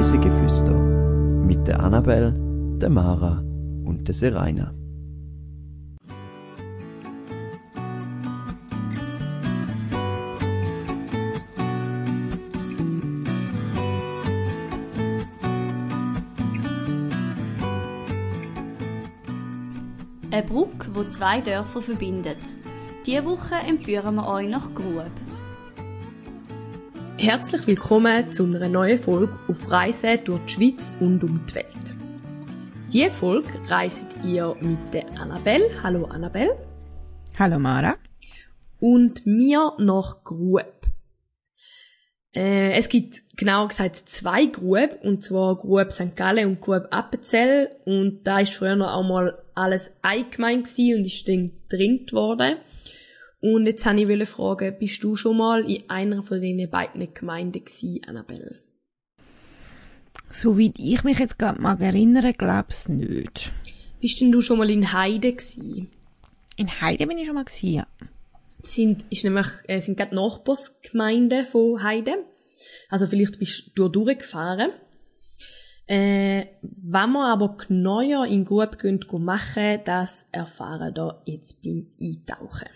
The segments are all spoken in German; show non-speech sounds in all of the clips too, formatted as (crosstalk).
Reisegeflüster mit der Annabel, der Mara und der Seraina. Eine Brücke, die zwei Dörfer verbindet. Diese Woche empführen wir euch nach Grub. Herzlich willkommen zu einer neuen Folge auf Reise durch die Schweiz und um die Welt. Diese Folge reist ihr mit der Annabelle. Hallo Annabelle. Hallo Mara. Und mir nach Grub. Äh, es gibt genau gesagt zwei Grub, und zwar Grub St. Gallen und Grub Appenzell. Und da ist früher noch einmal alles eingemein und ist dann getrennt worden. Und jetzt wollte ich fragen, bist du schon mal in einer von diesen beiden Gemeinden gewesen, Annabelle? Soweit ich mich jetzt gerade mal erinnere, glaub's nicht. Bist denn du schon mal in Heide gewesen? In Heide bin ich schon mal gewesen, ja. Das sind, ist nämlich, äh, sind gerade Nachbarsgemeinden von Heide. Also vielleicht bist du durchgefahren. Äh, wenn wir aber genauer in Grub machen, das erfahren wir jetzt beim Eintauchen.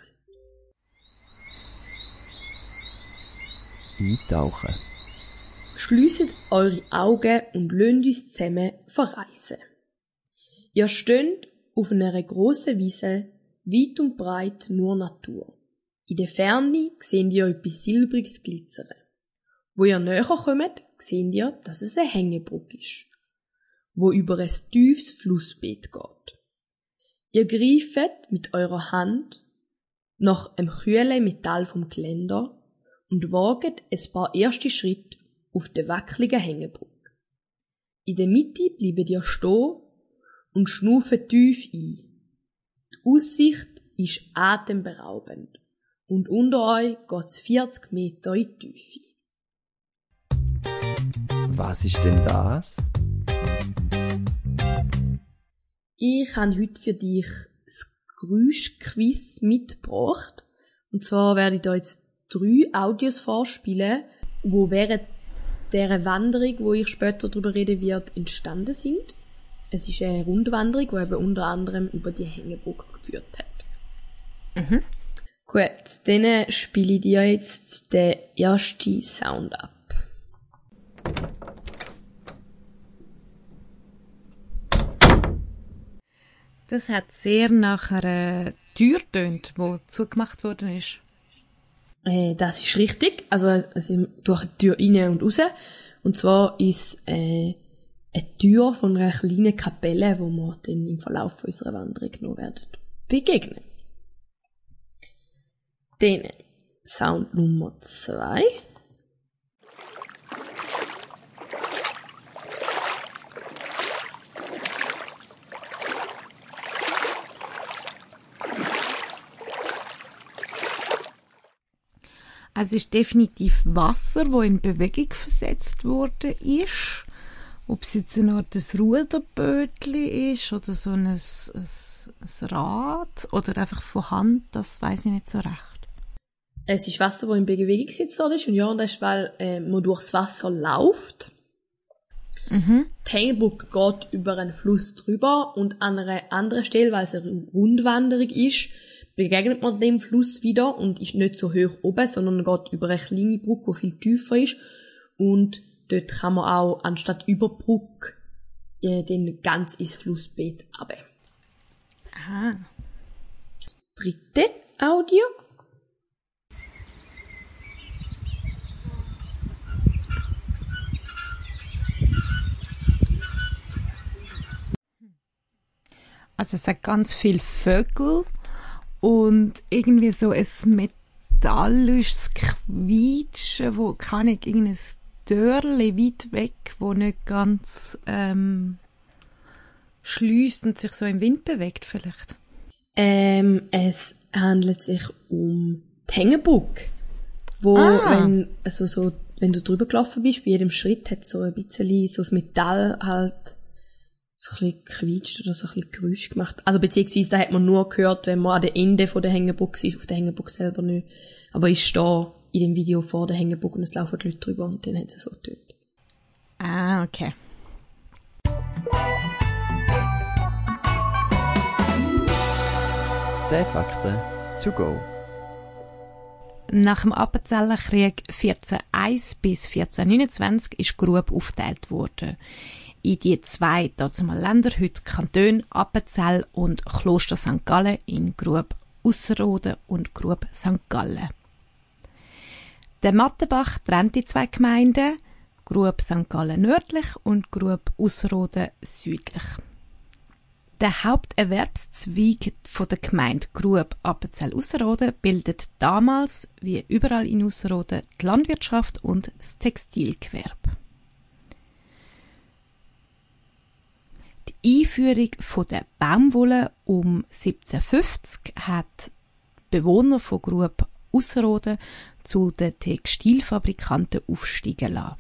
Eintauchen. Schließt eure Augen und lasst uns zusammen verreisen. Ihr steht auf einer grossen Wiese, weit und breit nur Natur. In der Ferne seht ihr etwas Silbriges glitzern. Wo ihr näher kommt, seht ihr, dass es eine Hängebrücke ist, wo über ein tiefes Flussbett geht. Ihr greift mit eurer Hand nach einem kühlen Metall vom Geländer und waget ein paar erste Schritte auf der wackeligen Hängebrücke. In der Mitte bleibt ihr stehen und schnufen tief ein. Die Aussicht ist atemberaubend und unter euch geht's 40 Meter in die Tiefe. Was ist denn das? Ich habe heute für dich das Geräuschquiz mitgebracht. Und zwar werde ich da jetzt drei Audios vorspielen, wo während dieser Wanderung, wo ich später darüber reden wird, entstanden sind. Es ist eine Rundwanderung, die eben unter anderem über die Hängebrücke geführt hat. Mhm. Gut, dann spiele ich dir jetzt den ersten Sound ab. Das hat sehr nach einer Tür tönt, wo zugemacht worden ist. Äh, das ist richtig. Also, also durch die Tür rein und raus. Und zwar ist äh, eine Tür von einer kleinen Kapelle, wo wir dann im Verlauf unserer Wanderung noch werden begegnen. Dann Sound Nummer zwei. Also es ist definitiv Wasser, wo in Bewegung versetzt worden ist. Ob es jetzt eine Art des Ruderbötli ist oder so ein, ein, ein Rad oder einfach von Hand, das weiß ich nicht so recht. Es ist Wasser, das in Bewegung gesetzt worden ist und ja, und das ist, weil äh, man durchs Wasser läuft. Mhm. Die Hängebrücke geht über einen Fluss drüber und an einer anderen Stelle, weil es eine Rundwanderung ist, begegnet man dem Fluss wieder und ist nicht so hoch oben, sondern geht über eine kleine Brücke, die viel tiefer ist. Und dort kann man auch anstatt über Brücke äh, den ganz ins Flussbett runter. Ah. Das dritte Audio. Also es hat ganz viel Vögel und irgendwie so ein metallisches Quietschen, wo kann ich irgendein Dörrli weit weg, wo nicht ganz ähm, schließt und sich so im Wind bewegt vielleicht. Ähm, es handelt sich um die Hängebrücke, wo Ah. wenn also so wenn du drüber gelaufen bist, bei jedem Schritt hat so ein bisschen so das Metall halt so ein bisschen quietscht oder so ein bisschen Geräusch gemacht. Also beziehungsweise da hat man nur gehört, wenn man an der Ende von der Hängebrücke ist, auf der Hängebrücke selber nicht. Aber ich stehe in dem Video vor der Hängebrücke und es laufen die Leute drüber und dann hat es so getötet. Ah, okay. Zehn Fakten to go. Nach dem Appenzeller Krieg 1401 bis 1429 ist Grub aufgeteilt worden. In die zwei dazumal Länder, heute Kantone Appenzell und Kloster St. Gallen in Grub Ausserrhoden und Grub St. Gallen. Der Mattenbach trennt die zwei Gemeinden, Grub St. Gallen nördlich und Grub Ausserrhoden südlich. Der Haupterwerbszweig der Gemeinde Grub Appenzell Ausserrhoden bildet damals, wie überall in Ausserrhoden, die Landwirtschaft und das Textilgewerbe. Einführung der Baumwolle um 1750 hat die Bewohner von Grub Ausserrhoden zu den Textilfabrikanten aufsteigen lassen.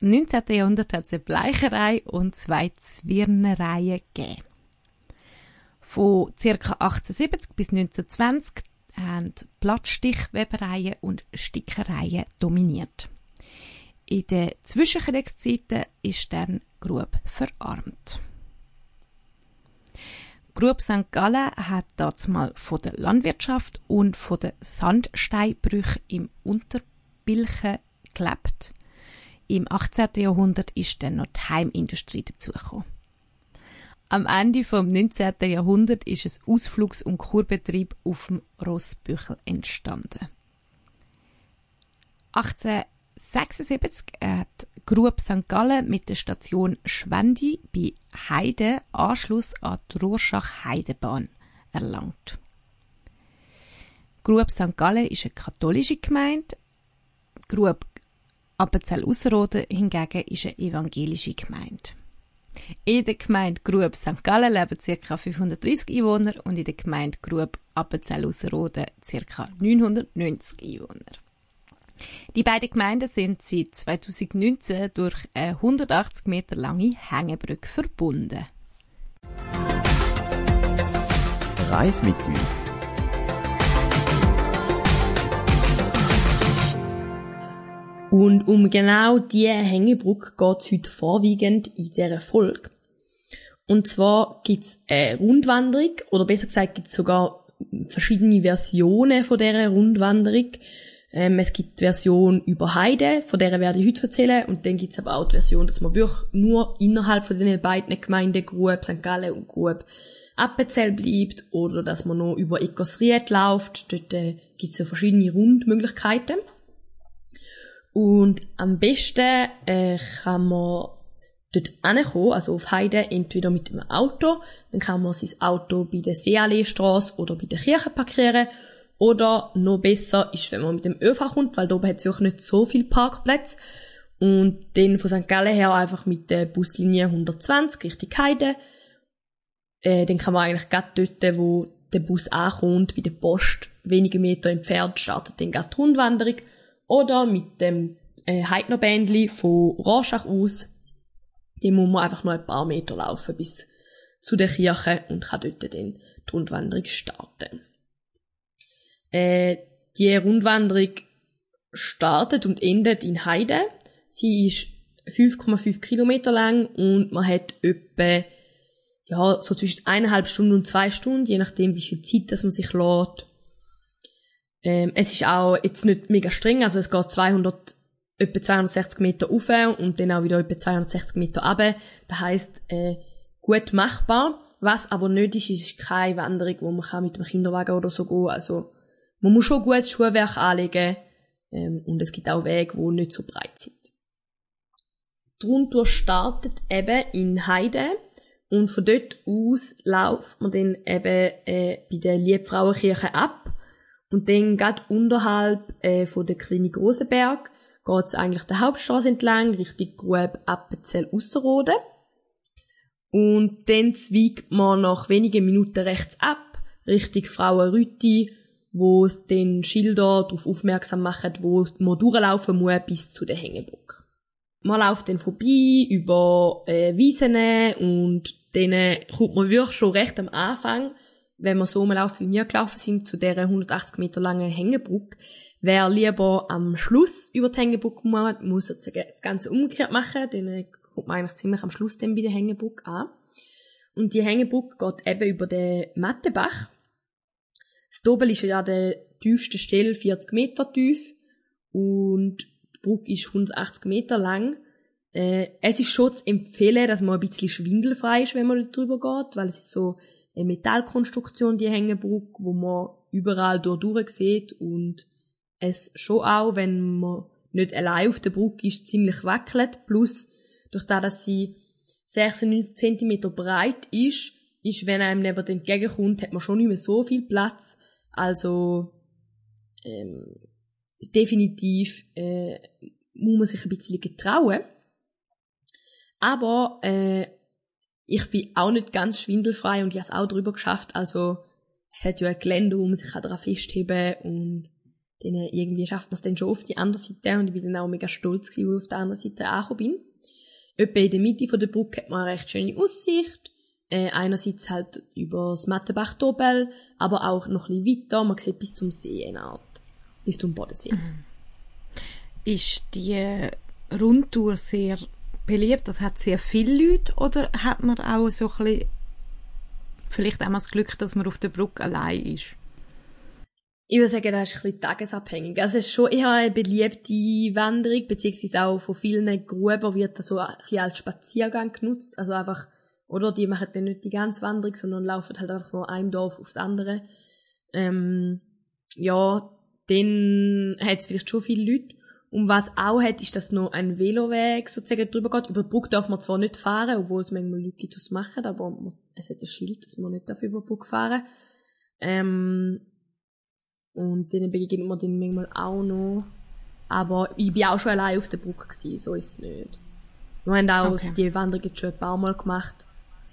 Im 19. Jahrhundert hat es eine Bleicherei und zwei Zwirnereien gegeben. Von ca. 1870 bis 1920 haben Plattstichwebereien und Stickereien dominiert. In den Zwischenkriegszeiten ist dann Grub verarmt. Grub St. Gallen hat mal von der Landwirtschaft und von den Sandsteinbrüchen im Unterbilchen gelebt. Im 18. Jahrhundert ist dann noch die Heimindustrie dazugekommen. Am Ende vom 19. Jahrhundert ist ein Ausflugs- und Kurbetrieb auf dem Rossbüchel entstanden. 1876 hat Grub St. Gallen mit der Station Schwendi bei Heide Anschluss an die Rorschach-Heidebahn erlangt. Grub St. Gallen ist eine katholische Gemeinde. Grub Appenzell-Ausserrhoden hingegen ist eine evangelische Gemeinde. In der Gemeinde Grub St. Gallen leben ca. 530 Einwohner und in der Gemeinde Grub Appenzell-Ausserrhoden ca. 990 Einwohner. Die beiden Gemeinden sind seit 2019 durch eine 180 Meter lange Hängebrücke verbunden. Reis mit uns. Und um genau diese Hängebrücke geht es heute vorwiegend in dieser Folge. Und zwar gibt es eine Rundwanderung, oder besser gesagt gibt es sogar verschiedene Versionen von dieser Rundwanderung. Ähm, es gibt die Version über Heide, von der werde ich heute erzählen, und dann gibt es aber auch die Version, dass man wirklich nur innerhalb von den beiden Gemeinden Grub St. Gallen und Grub Appenzell bleibt, oder dass man noch über Ecosried läuft. Dort äh, gibt es so verschiedene Rundmöglichkeiten. Und am besten äh, kann man dort ankommen, also auf Heide, entweder mit dem Auto, dann kann man sein Auto bei der Seealleestrasse oder bei der Kirche parkieren, oder noch besser ist, wenn man mit dem ÖV kommt, weil da oben hat es auch nicht so viel Parkplätze. Und dann von St. Gallen her einfach mit der Buslinie 120 Richtung Heide. Äh, dann kann man eigentlich gerade dort, wo der Bus ankommt, bei der Post, wenige Meter entfernt, startet dann gerade die Rundwanderung. Oder mit dem äh, Heidnerbändli von Rorschach aus. Den muss man einfach noch ein paar Meter laufen bis zu der Kirche und kann dort dann die Rundwanderung starten. Äh, die Rundwanderung startet und endet in Heide. Sie ist 5,5 Kilometer lang und man hat etwa ja, so zwischen eineinhalb Stunden und zwei Stunden, je nachdem, wie viel Zeit das man sich lädt. Ähm, es ist auch jetzt nicht mega streng, also es geht 200, etwa 260 Meter auf und dann auch wieder etwa 260 Meter runter. Das heisst, äh, gut machbar. Was aber nicht ist, ist keine Wanderung, wo man kann mit dem Kinderwagen oder so gehen. Also, man muss schon gutes Schuhwerk anlegen, ähm, und es gibt auch Wege, die nicht so breit sind. Die Rundtour startet eben in Heide und von dort aus läuft man dann eben äh, bei der Liebfrauenkirche ab und dann geht unterhalb äh, von der Klinik Rosenberg geht's eigentlich der Hauptstraße entlang, Richtung Grub Appenzell Ausserrhoden. Und dann zweigt man nach wenigen Minuten rechts ab, Richtung Frauenrütti, wo es den Schilder darauf aufmerksam machen, wo man durchlaufen muss bis zu der Hängebrücke. Man läuft dann vorbei über äh, Wiesen und dann kommt man wirklich schon recht am Anfang wenn wir so rumlaufen, wie wir gelaufen sind, zu dieser 180 Meter langen Hängebrücke, wer lieber am Schluss über die Hängebrücke muss, muss das Ganze umgekehrt machen, dann kommt man eigentlich ziemlich am Schluss dann bei der Hängebrücke an. Und die Hängebrücke geht eben über den Mattebach. Das Dobel ist ja der tiefste Stelle, 40 Meter tief. Und die Brücke ist 180 Meter lang. Äh, es ist schon zu empfehlen, dass man ein bisschen schwindelfrei ist, wenn man drüber geht, weil es ist so eine Metallkonstruktion, die Hängebrücke, wo man überall durch sieht und es schon auch, wenn man nicht allein auf der Brücke ist, ziemlich wackelt. Plus, durch das, dass sie 96 cm breit ist, ist, wenn einem neben entgegenkommt, hat man schon nicht mehr so viel Platz. Also, ähm, definitiv äh, muss man sich ein bisschen getrauen. Aber äh, ich bin auch nicht ganz schwindelfrei und ich habe es auch drüber geschafft. Also es hat ja ein Gelände, wo man sich daran festheben kann und dann irgendwie schafft man es dann schon auf die andere Seite und ich bin dann auch mega stolz gewesen, wo ich auf der anderen Seite angekommen bin. Etwa in der Mitte von der Brücke hat man eine recht schöne Aussicht. Äh, einerseits halt über das Mattenbach-Dobel, aber auch noch ein bisschen weiter. Man sieht bis zum See eine Art. Bis zum Bodensee. Mhm. Ist die Rundtour sehr beliebt? Das hat sehr viele Leute oder hat man auch so ein bisschen vielleicht einmal das Glück, dass man auf der Brücke allein ist? Ich würde sagen, das ist ein bisschen tagesabhängig. Also es ist schon eher eine beliebte Wanderung, beziehungsweise auch von vielen Gruben wird das so ein bisschen als Spaziergang genutzt. Also einfach, oder die machen dann nicht die ganze Wanderung, sondern laufen halt einfach von einem Dorf aufs andere. Ähm, ja, dann hat es vielleicht schon viele Leute. Und was auch hat, ist, dass noch ein Veloweg sozusagen drüber geht. Über die Brücke darf man zwar nicht fahren, obwohl es manchmal Leute gibt, die das machen, aber es hat ein Schild, dass man nicht darf über die Brücke fahren ähm, Und denen begegnet man dann manchmal auch noch. Aber ich bin auch schon allein auf der Brücke gewesen, so ist es nicht. Wir haben auch okay. die Wanderung jetzt schon ein paar Mal gemacht.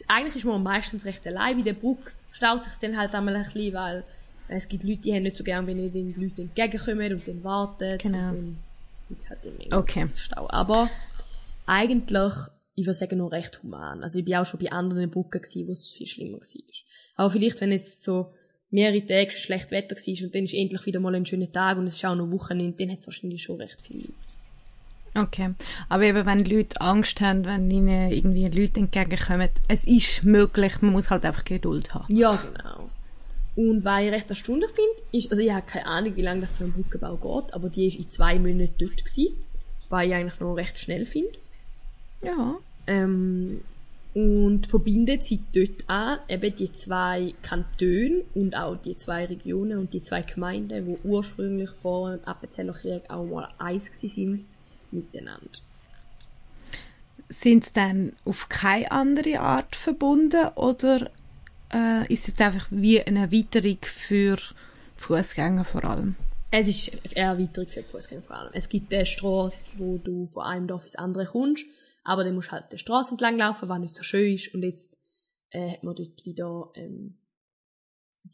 Eigentlich ist man meistens recht allein. Bei der Brücke staut sich dann halt einmal ein bisschen, weil es gibt Leute, die haben nicht so gern, wenn die Leute entgegenkommen und dann warten. Genau. Und dann gibt's halt immer okay. Stau. Aber eigentlich, ich würde sagen, noch recht human. Also ich bin auch schon bei anderen Brücken gewesen, wo es viel schlimmer war. Aber vielleicht, wenn jetzt so mehrere Tage schlecht Wetter war und dann ist endlich wieder mal ein schöner Tag und es ist auch noch Wochenende, dann hat es wahrscheinlich schon recht viel. Okay. Aber eben, wenn Leute Angst haben, wenn ihnen irgendwie Leute entgegenkommen, es ist möglich, man muss halt einfach Geduld haben. Ja, genau. Und was ich recht erstaunlich finde, ist, also ich habe keine Ahnung, wie lange das so ein Brückenbau geht, aber die ist in zwei Monaten dort gewesen, was ich eigentlich noch recht schnell finde. Ja. Ähm, und verbindet sie dort an eben die zwei Kantone und auch die zwei Regionen und die zwei Gemeinden, wo ursprünglich vor dem Appenzeller Krieg auch mal eins sind miteinander. Sind sie dann auf keine andere Art verbunden oder äh, ist es einfach wie eine Erweiterung für Fußgänger vor allem? Es ist eine Erweiterung für Fußgänger vor allem. Es gibt eine Straße, wo du von einem Dorf ins andere kommst, aber dann musst du halt die Straße entlang laufen, was nicht so schön ist. Und jetzt äh, hat man dort wieder ähm,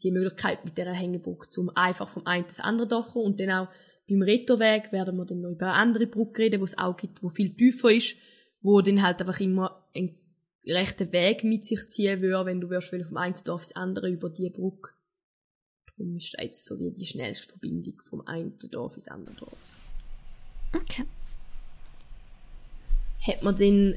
die Möglichkeit mit dieser Hängebrücke, zum einfach vom einen ins andere Dorf kommen. Und dann auch beim Retterweg werden wir dann noch über eine andere Brücke reden, wo es auch gibt, wo viel tiefer ist, wo dann halt einfach immer ein rechten Weg mit sich ziehen würde, wenn du wirst vom einen Dorf ins andere über die Brücke. Darum ist das jetzt so wie die schnellste Verbindung vom einen Dorf ins andere Dorf. Okay. Hat man dann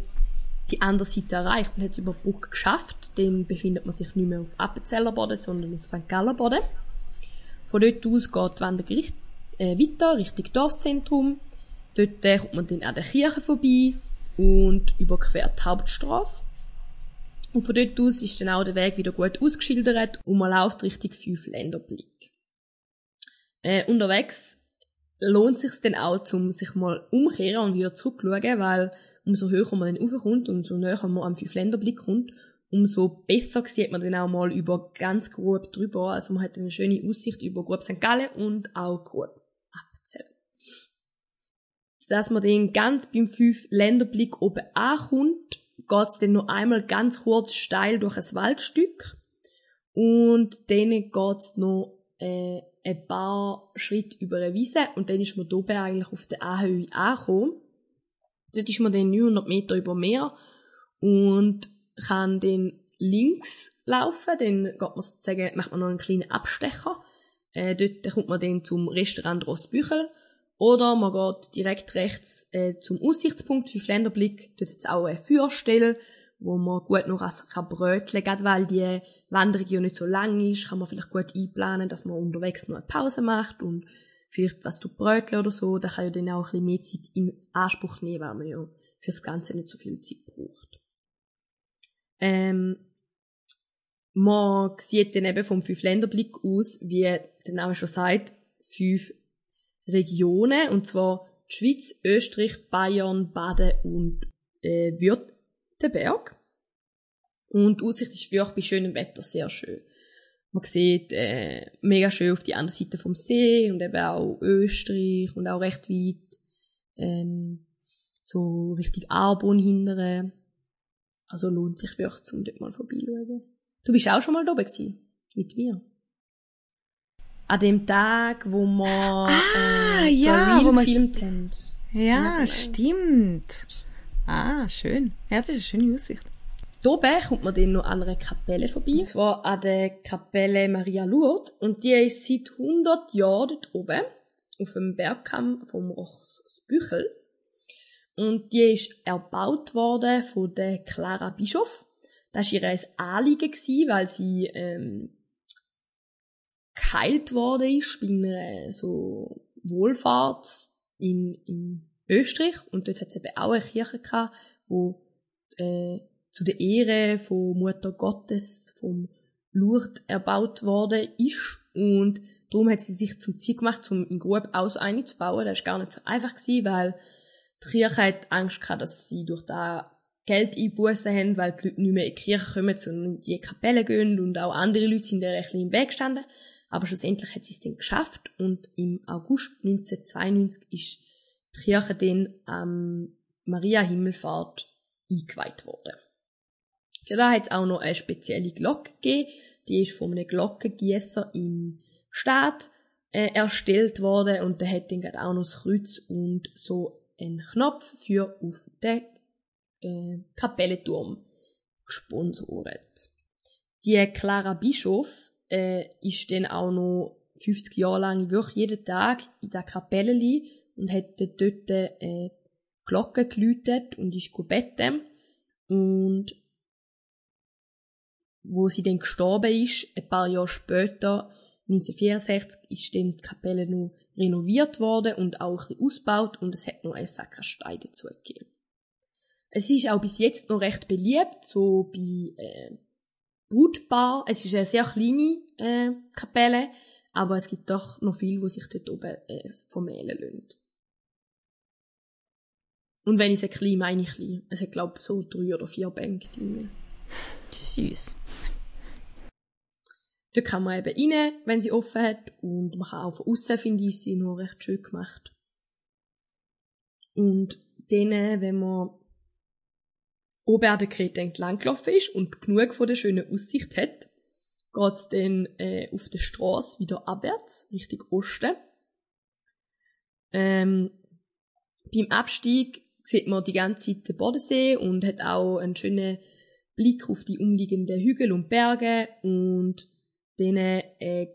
die andere Seite erreicht und hat es über die Brücke geschafft, dann befindet man sich nicht mehr auf Appenzeller Boden, sondern auf St. Galler Boden. Von dort aus geht die Wanderung äh, weiter, Richtung Dorfzentrum. Dort äh, kommt man dann an der Kirche vorbei und überquert die Hauptstraße. Und von dort aus ist dann auch der Weg wieder gut ausgeschildert und man läuft Richtung fünf Länderblick. Äh, unterwegs lohnt es sich dann auch, zum sich mal umkehren und wieder zurückschauen, weil umso höher man dann raufkommt und umso näher man am fünf Länderblick kommt, umso besser sieht man dann auch mal über ganz Grub drüber. Also man hat eine schöne Aussicht über Grub St. Gallen und auch Grub Appenzell. Dass man dann ganz beim fünf Länderblick oben ankommt, geht's dann noch einmal ganz kurz steil durch ein Waldstück und dann geht's noch äh, ein paar Schritte über eine Wiese und dann ist man oben eigentlich auf der Anhöhe angekommen. Dort ist man dann 900 Meter über Meer und kann dann links laufen, dann geht man sozusagen, macht man noch einen kleinen Abstecher. Äh, dort kommt man dann zum Restaurant Rossbüchel. Oder man geht direkt rechts äh, zum Aussichtspunkt für Länderblick. Dort hat auch eine Feuerstelle, wo man gut noch was bröteln kann. Weil die Wanderung ja nicht so lang ist, kann man vielleicht gut einplanen, dass man unterwegs noch eine Pause macht und vielleicht was bröteln oder so. Da kann ja dann auch ein bisschen mehr Zeit in Anspruch nehmen, weil man ja fürs Ganze nicht so viel Zeit braucht. Ähm, man sieht dann eben vom Fünf-Länder-Blick aus, wie der Name schon sagt, fünf Regionen, und zwar die Schweiz, Österreich, Bayern, Baden und äh, Württemberg. Und die Aussicht ist wirklich bei schönem Wetter sehr schön. Man sieht äh, mega schön auf die andere Seite vom See und eben auch Österreich und auch recht weit ähm, so richtig Arbon hindern. Also lohnt sich wirklich, um dort mal vorbeischauen. Du bist auch schon mal da gewesen, mit mir. An dem Tag, wo wir Ah, äh, so ja, wo gefilmt haben. Ja, genau. stimmt. Ah, schön. Ja, das ist eine schöne Aussicht. Hier oben kommt man dann noch an einer Kapelle vorbei. Und zwar an der Kapelle Maria Lourdes. Und die ist seit 100 Jahren dort oben. Auf dem Bergkamm vom Rochsbüchel. Und die ist erbaut worden von der Clara Bischof. Das war ihr ein Anliegen, gewesen, weil sie ähm, geheilt worden ist bei einer so Wohlfahrt in, in Österreich. Und dort hat es eben auch eine Kirche gehabt, wo äh, zu der Ehre von Mutter Gottes, vom Lourdes erbaut worden ist. Und darum hat sie sich zum Ziel gemacht, um in Grub zu bauen. Das war gar nicht so einfach, gewesen, weil die Kirche hat Angst gehabt, dass sie durch da Geld einbußen haben, weil die Leute nicht mehr in die Kirche kommen, sondern in die Kapelle gehen und auch andere Leute sind da ein bisschen im Weg gestanden. Aber schlussendlich hat sie es dann geschafft und im August 1992 ist die Kirche dann am Maria Himmelfahrt eingeweiht worden. Für da hat es auch noch eine spezielle Glocke gegeben. Die ist von einem Glockengießer in Staat äh, erstellt worden und der hat dann auch noch das Kreuz und so einen Knopf für auf den äh, gesponsert. Die Clara Bischof äh, ist dann auch noch 50 Jahre lang wirklich jeden Tag in der Kapelle und hat dort äh, Glocke geläutet und ist gebeten. Und wo sie dann gestorben ist, ein paar Jahre später, 1964, ist dann die Kapelle noch renoviert worden und auch ein bisschen ausgebaut und es hat noch eine Sakristei dazu gegeben. Es ist auch bis jetzt noch recht beliebt, so bei äh, Brutpaar. Es ist eine sehr kleine äh, Kapelle, aber es gibt doch noch viel, wo sich dort oben äh, vermählen lassen. Und wenn ich es klein meine, ich klein. Es hat, glaube ich, so drei oder vier Bänke drin. Süß. Dort kann man eben rein, wenn sie offen hat. Und man kann auch von außen, finde ich, sie noch recht schön gemacht. Und dann, wenn man oben an der Krete entlang ist und genug von der schönen Aussicht hat, geht's dann äh, auf der Straße wieder abwärts, Richtung Osten. Ähm, beim Abstieg sieht man die ganze Zeit den Bodensee und hat auch einen schönen Blick auf die umliegenden Hügel und Berge und dann äh,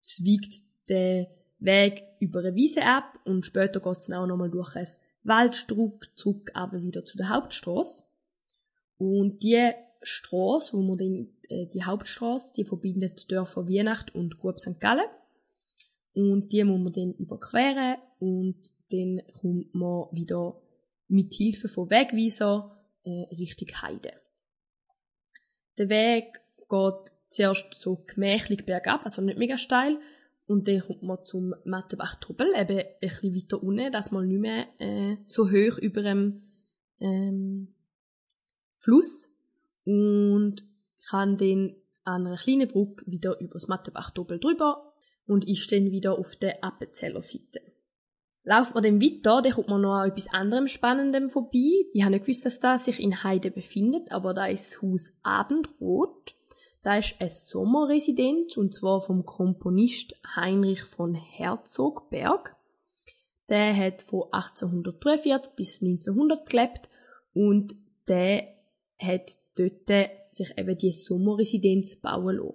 zweigt der Weg über eine Wiese ab und später geht's dann auch nochmal durch ein Waldstruck zurück aber wieder zu der Hauptstraße. Und die Straße, wo man dann, äh, die Hauptstraße, die verbindet die Dörfer Weihnacht und Gub St. Gallen. Und die muss man dann überqueren und dann kommt man wieder mit Hilfe von Wegweiser äh, Richtung Heide. Der Weg geht zuerst so gemächlich bergab, also nicht mega steil, und dann kommt man zum Mattenbach-Tubbel, eben ein bisschen weiter unten, dass man nicht mehr äh, so hoch über dem ähm, Fluss und kann dann an einer kleinen Brücke wieder über das Mattenbach-Tubbel drüber und ist dann wieder auf der Appenzeller Seite. Lauft man dann weiter, dann kommt man noch an etwas anderem Spannendem vorbei. Ich habe nicht gewusst, dass das sich in Heide befindet, aber da ist das Haus Abendrot. Da ist eine Sommerresidenz, und zwar vom Komponist Heinrich von Herzogberg. Der hat von 1843 bis 1900 gelebt und der hat dort sich eben die Sommerresidenz bauen lassen.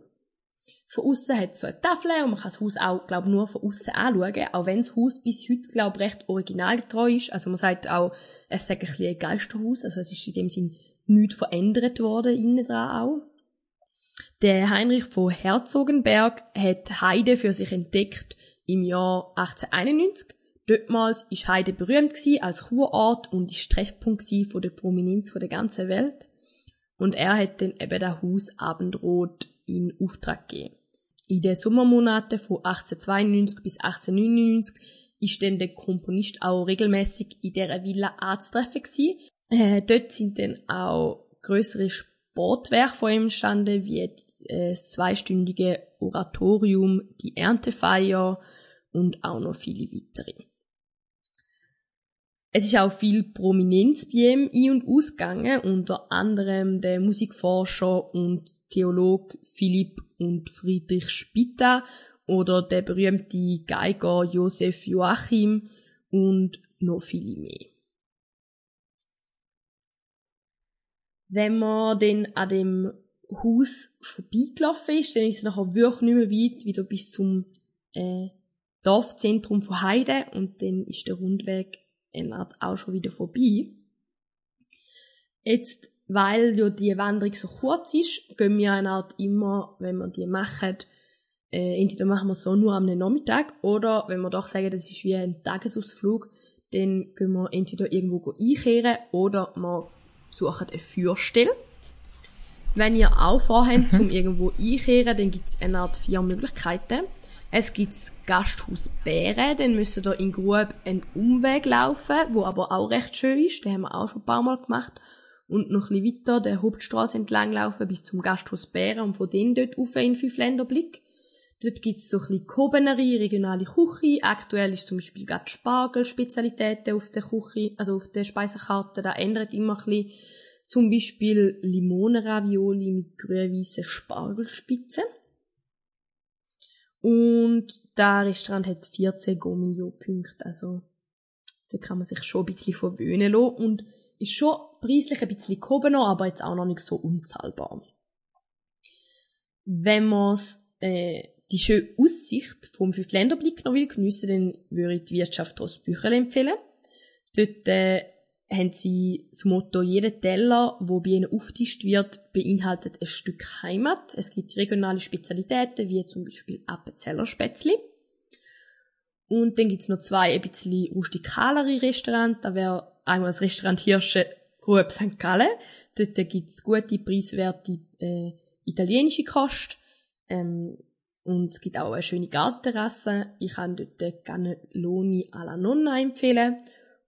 Von außen hat es so eine Tafel und man kann das Haus auch, glaube nur von außen anschauen, auch wenn das Haus bis heute, glaube recht originalgetreu ist. Also man sagt auch, es sei ein bisschen ein Geisterhaus, also es ist in dem Sinn nichts verändert worden, innen dran auch. Der Heinrich von Herzogenberg hat Heide für sich entdeckt im Jahr 1891. Dortmals ist Heide berühmt als Kurort und ist Treffpunkt der Prominenz der ganzen Welt. Und er hat dann eben das Haus Abendrot in Auftrag gegeben. In den Sommermonaten von 1892 bis 1899 ist dann der Komponist auch regelmäßig in dieser Villa anzutreffen. Äh, dort sind dann auch größere Sportwerke von ihm entstanden, wie äh, das zweistündige Oratorium, die Erntefeier und auch noch viele weitere. Es ist auch viel Prominenz bei ihm ein- und ausgegangen, unter anderem der Musikforscher und Theolog Philipp und Friedrich Spitta oder der berühmte Geiger Josef Joachim und noch viele mehr. Wenn man dann an dem Haus vorbeigelaufen ist, dann ist es nachher wirklich nicht mehr weit, wieder bis zum äh, Dorfzentrum von Heide und dann ist der Rundweg auch schon wieder vorbei. Jetzt, weil ja die Wanderung so kurz ist, gehen wir eine Art immer, wenn wir die machen, äh, entweder machen wir so nur am Nachmittag oder wenn wir doch sagen, das ist wie ein Tagesausflug, dann gehen wir entweder irgendwo einkehren oder wir suchen eine Führstelle. Wenn ihr auch vorhabt, zum (laughs) irgendwo einkehren, dann gibt es eine Art vier Möglichkeiten. Es gibt das Gasthaus Bären, dann müssen ihr in Grub einen Umweg laufen, wo aber auch recht schön ist, den haben wir auch schon ein paar Mal gemacht. Und noch ein bisschen weiter der Hauptstraße entlang laufen bis zum Gasthaus Bären und von denen dort auf in Fünfländerblick. Dort gibt's so ein bisschen Kobenerie, regionale Küche. Aktuell ist zum Beispiel gerade Spargel-Spezialitäten auf der Küche, also auf der Speisekarte. Da ändert immer ein bisschen. Zum Beispiel Limonenravioli mit grün-weißen Spargelspitzen. Und das Restaurant hat 14 Gomilio-Punkte, also da kann man sich schon ein bisschen verwöhnen lassen und ist schon preislich ein bisschen gehobener, aber jetzt auch noch nicht so unzahlbar. Wenn man äh, die schöne Aussicht vom Fünfländerblick noch will geniessen, dann würde ich die Wirtschaft Trostbüchel empfehlen. Dort äh, haben sie das Motto, jeder Teller, wo bei ihnen auftischt wird, beinhaltet ein Stück Heimat. Es gibt regionale Spezialitäten, wie zum Beispiel Appenzeller Spätzli. Und dann gibt's noch zwei ein bisschen rustikalere Restaurants. Da wäre einmal das Restaurant Hirsche Grub St. Gallen. Dort gibt's gute, preiswerte äh, italienische Kost. Ähm, und es gibt auch eine schöne Gartenterrasse. Ich kann dort gerne Loni alla Nonna empfehlen.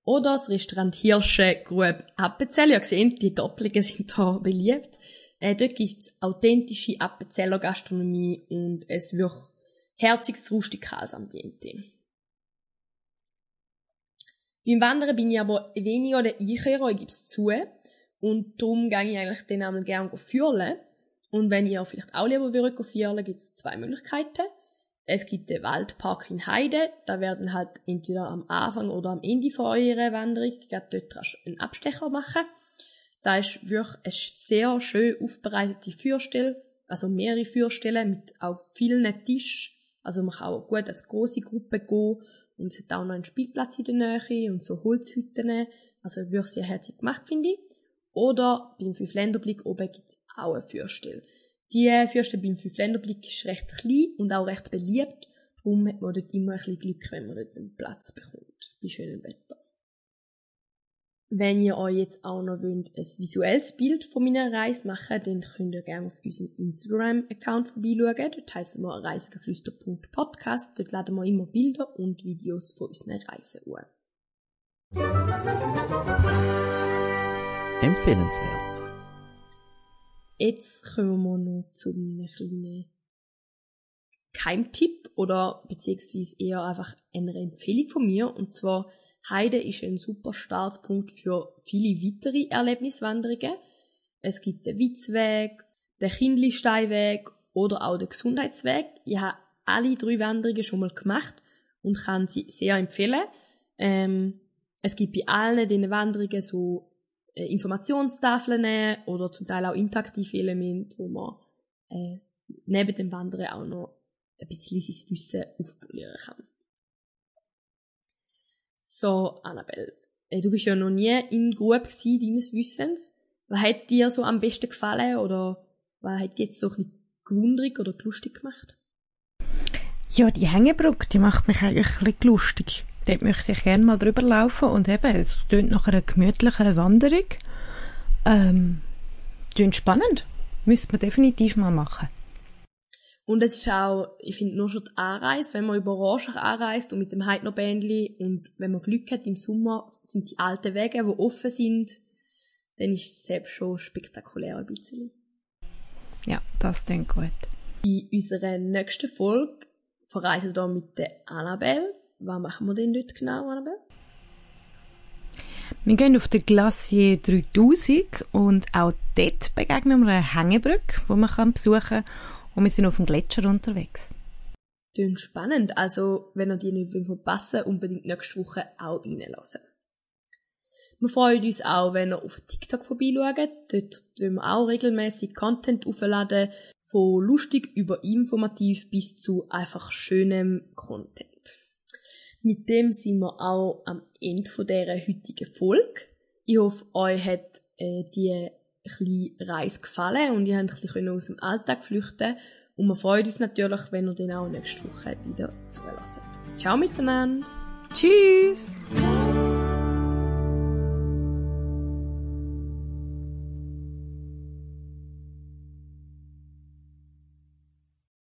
Oder das Restaurant Hirsche Grub Appenzell. Ihr seht, die Doppelungen sind hier (laughs) beliebt. Äh, dort gibt's authentische Appenzeller Gastronomie und es wird herziges, rustikales Ambiente. Beim Wandern bin ich aber weniger der Einkehrer, ich gebe es zu. Und darum gehe ich eigentlich dann einmal gerne fühlen. Und wenn ihr vielleicht auch lieber würdet fühlen, gibt es zwei Möglichkeiten. Es gibt den Waldpark in Heide. Da werden halt entweder am Anfang oder am Ende von eurer Wanderung gerade dort einen Abstecher machen. Da ist wirklich eine sehr schön aufbereitete Führstelle, also mehrere Führstellen mit auch vielen Tischen. Also man kann auch gut als große Gruppe gehen und es hat auch noch einen Spielplatz in der Nähe und so Holzhütten. Also wirklich sehr herzlich gemacht, finde ich. Oder beim Fünfländerblick oben gibt's auch eine Führstelle. Die Führstelle beim Fünfländerblick ist recht klein und auch recht beliebt. Darum hat man dort immer ein bisschen Glück, wenn man dort einen Platz bekommt. Bei schönem Wetter. Wenn ihr euch jetzt auch noch wollt, ein visuelles Bild von meiner Reise machen dann könnt ihr gerne auf unserem Instagram-Account vorbeischauen. Dort heissen wir reisegeflüster.podcast. Dort laden wir immer Bilder und Videos von unseren Reisen an. Empfehlenswert. Jetzt kommen wir noch zu einem kleinen Keimtipp oder beziehungsweise eher einfach eine Empfehlung von mir. Und zwar, Heide ist ein super Startpunkt für viele weitere Erlebniswanderungen. Es gibt den Witzweg, den Kindli-Steinweg oder auch den Gesundheitsweg. Ich habe alle drei Wanderungen schon mal gemacht und kann sie sehr empfehlen. Ähm, es gibt bei allen diesen Wanderungen so äh, Informationstafeln oder zum Teil auch interaktive Elemente, wo man äh, neben dem Wandern auch noch ein bisschen sein Wissen aufpolieren kann. So, Annabelle, äh, du bist ja noch nie in Grube deines Wissens. Was hat dir so am besten gefallen oder was hat dir jetzt so ein bisschen gewundrig oder lustig gemacht? Ja, die Hängebrücke, die macht mich eigentlich ein bisschen lustig. Dort möchte ich gerne mal drüber laufen und eben, es klingt nach einer gemütlicheren Wanderung. Ähm, klingt spannend. Müsste man definitiv mal machen. Und es ist auch, ich finde, nur schon die Anreise, wenn man über Rorschach anreist und mit dem Heidnerbändli und wenn man Glück hat im Sommer, sind die alten Wege, die offen sind, dann ist es selbst schon spektakulär ein bisschen. Ja, das klingt gut. In unserer nächsten Folge verreisen wir mit der Annabelle. Was machen wir denn dort genau, Annabelle? Wir gehen auf den Glacier 3000 und auch dort begegnen wir eine Hängebrücke, die man besuchen kann und wir sind auf dem Gletscher unterwegs. Klingt spannend, also wenn ihr die nicht verpassen unbedingt nächste Woche auch reinlassen. Wir freuen uns auch, wenn ihr auf TikTok vorbeischaut. Dort tun wir auch regelmäßig Content aufladen, von lustig über informativ bis zu einfach schönem Content. Mit dem sind wir auch am Ende von dieser heutigen Folge. Ich hoffe, euch hat äh, die kleine Reise gefallen und ihr habt ein bisschen aus dem Alltag flüchten und wir freuen uns natürlich, wenn ihr dann auch nächste Woche wieder zulässt. Ciao miteinander! Tschüss!